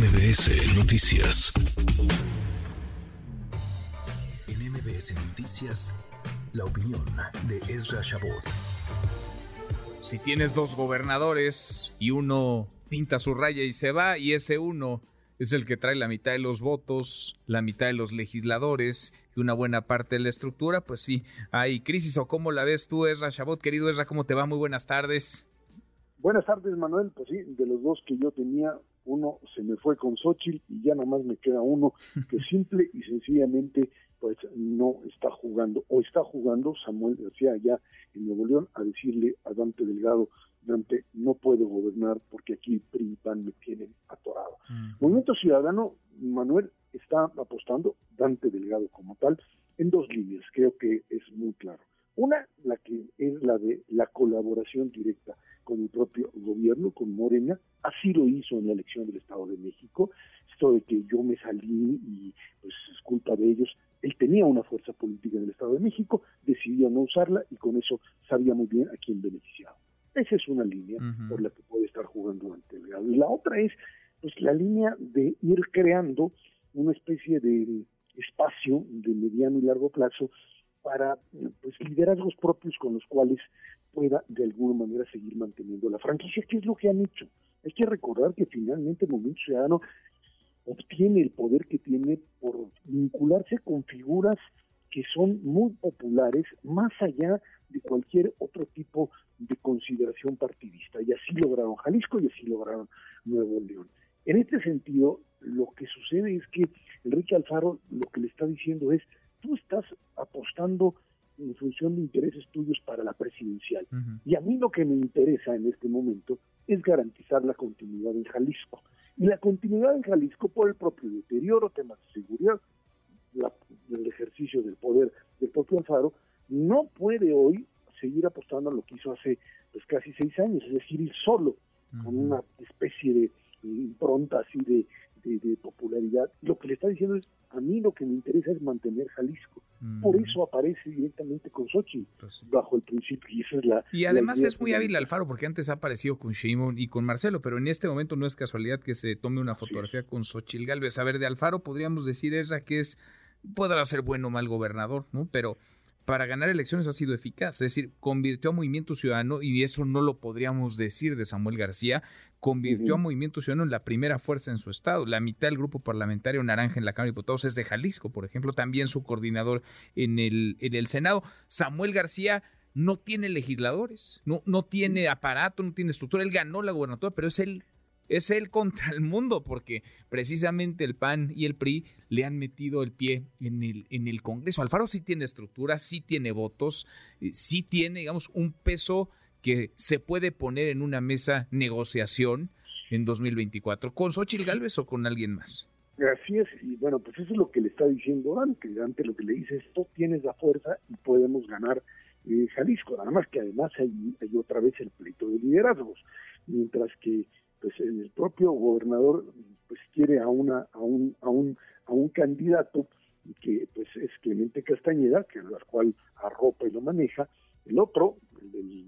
MBS Noticias. En MBS Noticias, la opinión de Ezra Shabot. Si tienes dos gobernadores y uno pinta su raya y se va, y ese uno es el que trae la mitad de los votos, la mitad de los legisladores y una buena parte de la estructura, pues sí, hay crisis. ¿O cómo la ves tú, Ezra Shabot? Querido Ezra, ¿cómo te va? Muy buenas tardes. Buenas tardes, Manuel. Pues sí, de los dos que yo tenía, uno se me fue con Xochitl y ya nada más me queda uno que simple y sencillamente pues no está jugando o está jugando Samuel García allá en Nuevo León a decirle a Dante Delgado, Dante, no puedo gobernar porque aquí PRI me tienen atorado. Movimiento Ciudadano, Manuel, está apostando, Dante Delgado como tal, en dos líneas, creo que es muy claro. Una, la que es la de la colaboración directa con el propio gobierno, con Morena, así lo hizo en la elección del Estado de México, esto de que yo me salí y pues es culpa de ellos, él tenía una fuerza política en el Estado de México, decidió no usarla y con eso sabía muy bien a quién beneficiaba. Esa es una línea por la que puede estar jugando ante el Y la otra es pues la línea de ir creando una especie de espacio de mediano y largo plazo para pues liderazgos propios con los cuales pueda de alguna manera seguir manteniendo la franquicia, que es lo que han hecho. Hay que recordar que finalmente el Movimiento Ciudadano obtiene el poder que tiene por vincularse con figuras que son muy populares más allá de cualquier otro tipo de consideración partidista. Y así lograron Jalisco y así lograron Nuevo León. En este sentido, lo que sucede es que Enrique Alfaro lo que le está diciendo es, tú estás apostando en función de intereses tuyos para la presidencial. Y a mí lo que me interesa en este momento es garantizar la continuidad en Jalisco. Y la continuidad en Jalisco por el propio deterioro, temas de seguridad, el ejercicio del poder del propio Alfaro, no puede hoy seguir apostando a lo que hizo hace pues casi seis años, es decir, ir solo, con una especie de impronta así de, de, Lo que le está diciendo es, a mí lo que me interesa es mantener Jalisco. Por eso aparece directamente con Sochi, pues bajo el principio. Y, es la, y además es muy hábil Alfaro, porque antes ha aparecido con Shimon y con Marcelo, pero en este momento no es casualidad que se tome una fotografía con Xochitl Galvez. A ver, de Alfaro podríamos decir esa que es, podrá ser bueno o mal gobernador, ¿no? Pero para ganar elecciones ha sido eficaz, es decir, convirtió a Movimiento Ciudadano, y eso no lo podríamos decir de Samuel García, convirtió a Movimiento Ciudadano en la primera fuerza en su estado. La mitad del grupo parlamentario naranja en la Cámara de Diputados es de Jalisco, por ejemplo, también su coordinador en el, en el Senado. Samuel García no tiene legisladores, no, no tiene aparato, no tiene estructura, él ganó la gobernatura, pero es el es él contra el mundo, porque precisamente el PAN y el PRI le han metido el pie en el, en el Congreso. Alfaro sí tiene estructura, sí tiene votos, eh, sí tiene, digamos, un peso que se puede poner en una mesa negociación en 2024. ¿Con Xochitl Galvez o con alguien más? Así es, y bueno, pues eso es lo que le está diciendo Dante. Dante lo que le dice es, tú tienes la fuerza y podemos ganar eh, Jalisco. Nada más que además hay, hay otra vez el pleito de liderazgos. Mientras que pues el propio gobernador pues quiere a una a un a un a un candidato que pues es Clemente Castañeda que al cual arropa y lo maneja. El otro el,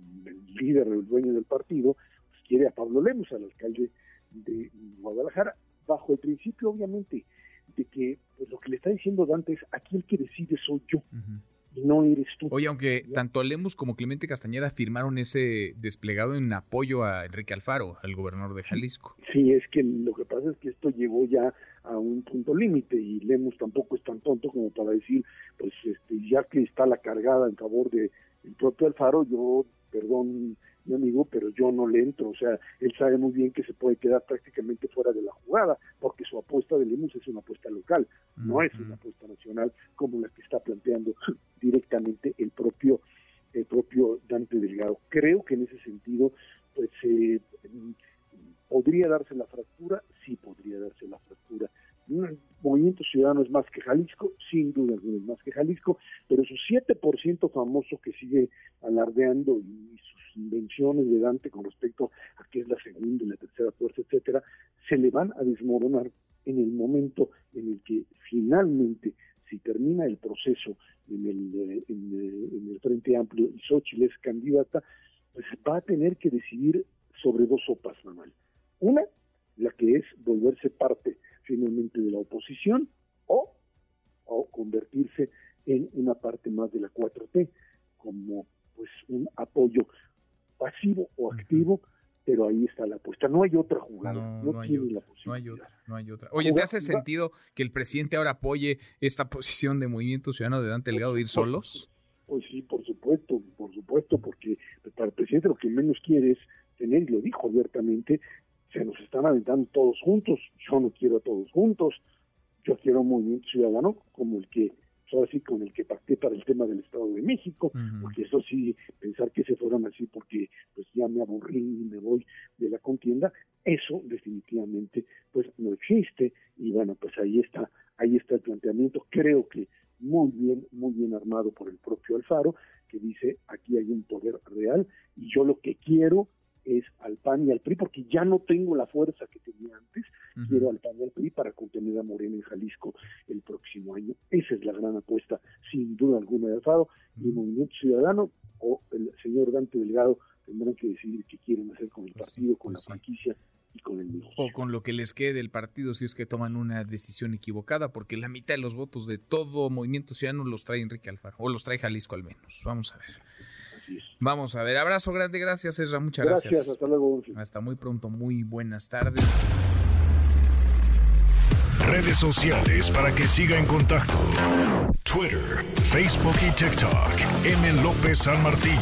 líder el dueño del partido pues quiere a Pablo Lemos al alcalde de Guadalajara bajo el principio obviamente de que pues, lo que le está diciendo Dante es aquí el que decide soy yo no eres tú. Oye, aunque tanto Lemus como Clemente Castañeda firmaron ese desplegado en apoyo a Enrique Alfaro, al gobernador de Jalisco. Sí, es que lo que pasa es que esto llegó ya a un punto límite y Lemus tampoco es tan tonto como para decir, pues este, ya que está la cargada en favor de el propio Alfaro, yo, perdón, mi amigo, pero yo no le entro. O sea, él sabe muy bien que se puede quedar prácticamente fuera de la jugada, porque su apuesta de Lemus es una apuesta local, no es una apuesta nacional como la que está planteando directamente el propio el propio Dante Delgado. Creo que en ese sentido, pues eh, podría darse la fractura, sí podría darse la fractura. Movimiento ciudadano es más que Jalisco, sin duda es más que Jalisco, pero su 7% famoso que sigue alardeando y sus invenciones de Dante con respecto a qué es la segunda y la tercera fuerza, etcétera, se le van a desmoronar en el momento en el que finalmente si termina el proceso en el, eh, eh, en, el Frente Amplio y Xochitl es candidata, pues va a tener que decidir sobre dos sopas, Manuel. Una, la que es volverse parte oposición o, o convertirse en una parte más de la 4T, como pues un apoyo pasivo o activo, pero ahí está la apuesta. No hay otra jugada, no, hay otra, No hay otra, no hay otra. Oye, ¿te hace sentido que el presidente ahora apoye esta posición de Movimiento Ciudadano de Dante Delgado de ir solos? Pues sí, por supuesto, por supuesto, porque para el presidente lo que menos quiere es tener, y lo dijo abiertamente, se nos están aventando todos juntos, yo no quiero a todos juntos, yo quiero un movimiento ciudadano como el que así con el que pacté para el tema del Estado de México, porque eso sí, pensar que se fueron así porque pues ya me aburrí y me voy de la contienda, eso definitivamente pues no existe. Y bueno, pues ahí está, ahí está el planteamiento, creo que muy bien, muy bien armado por el propio Alfaro, que dice aquí hay un poder real y yo lo que quiero es al PAN y al PRI, porque ya no tengo la fuerza que tenía antes, quiero al PAN y al PRI para contener a Morena en Jalisco el próximo año. Esa es la gran apuesta, sin duda alguna, de Alfaro, y el Movimiento Ciudadano o el señor Dante Delgado tendrán que decidir qué quieren hacer con el pues partido, con pues la franquicia y con el negocio. O con lo que les quede del partido si es que toman una decisión equivocada, porque la mitad de los votos de todo Movimiento Ciudadano los trae Enrique Alfaro, o los trae Jalisco al menos. Vamos a ver. Vamos a ver. Abrazo grande, gracias, Ezra. Muchas gracias. Gracias, hasta luego. Hasta muy pronto, muy buenas tardes. Redes sociales para que siga en contacto: Twitter, Facebook y TikTok. M. López San Martín.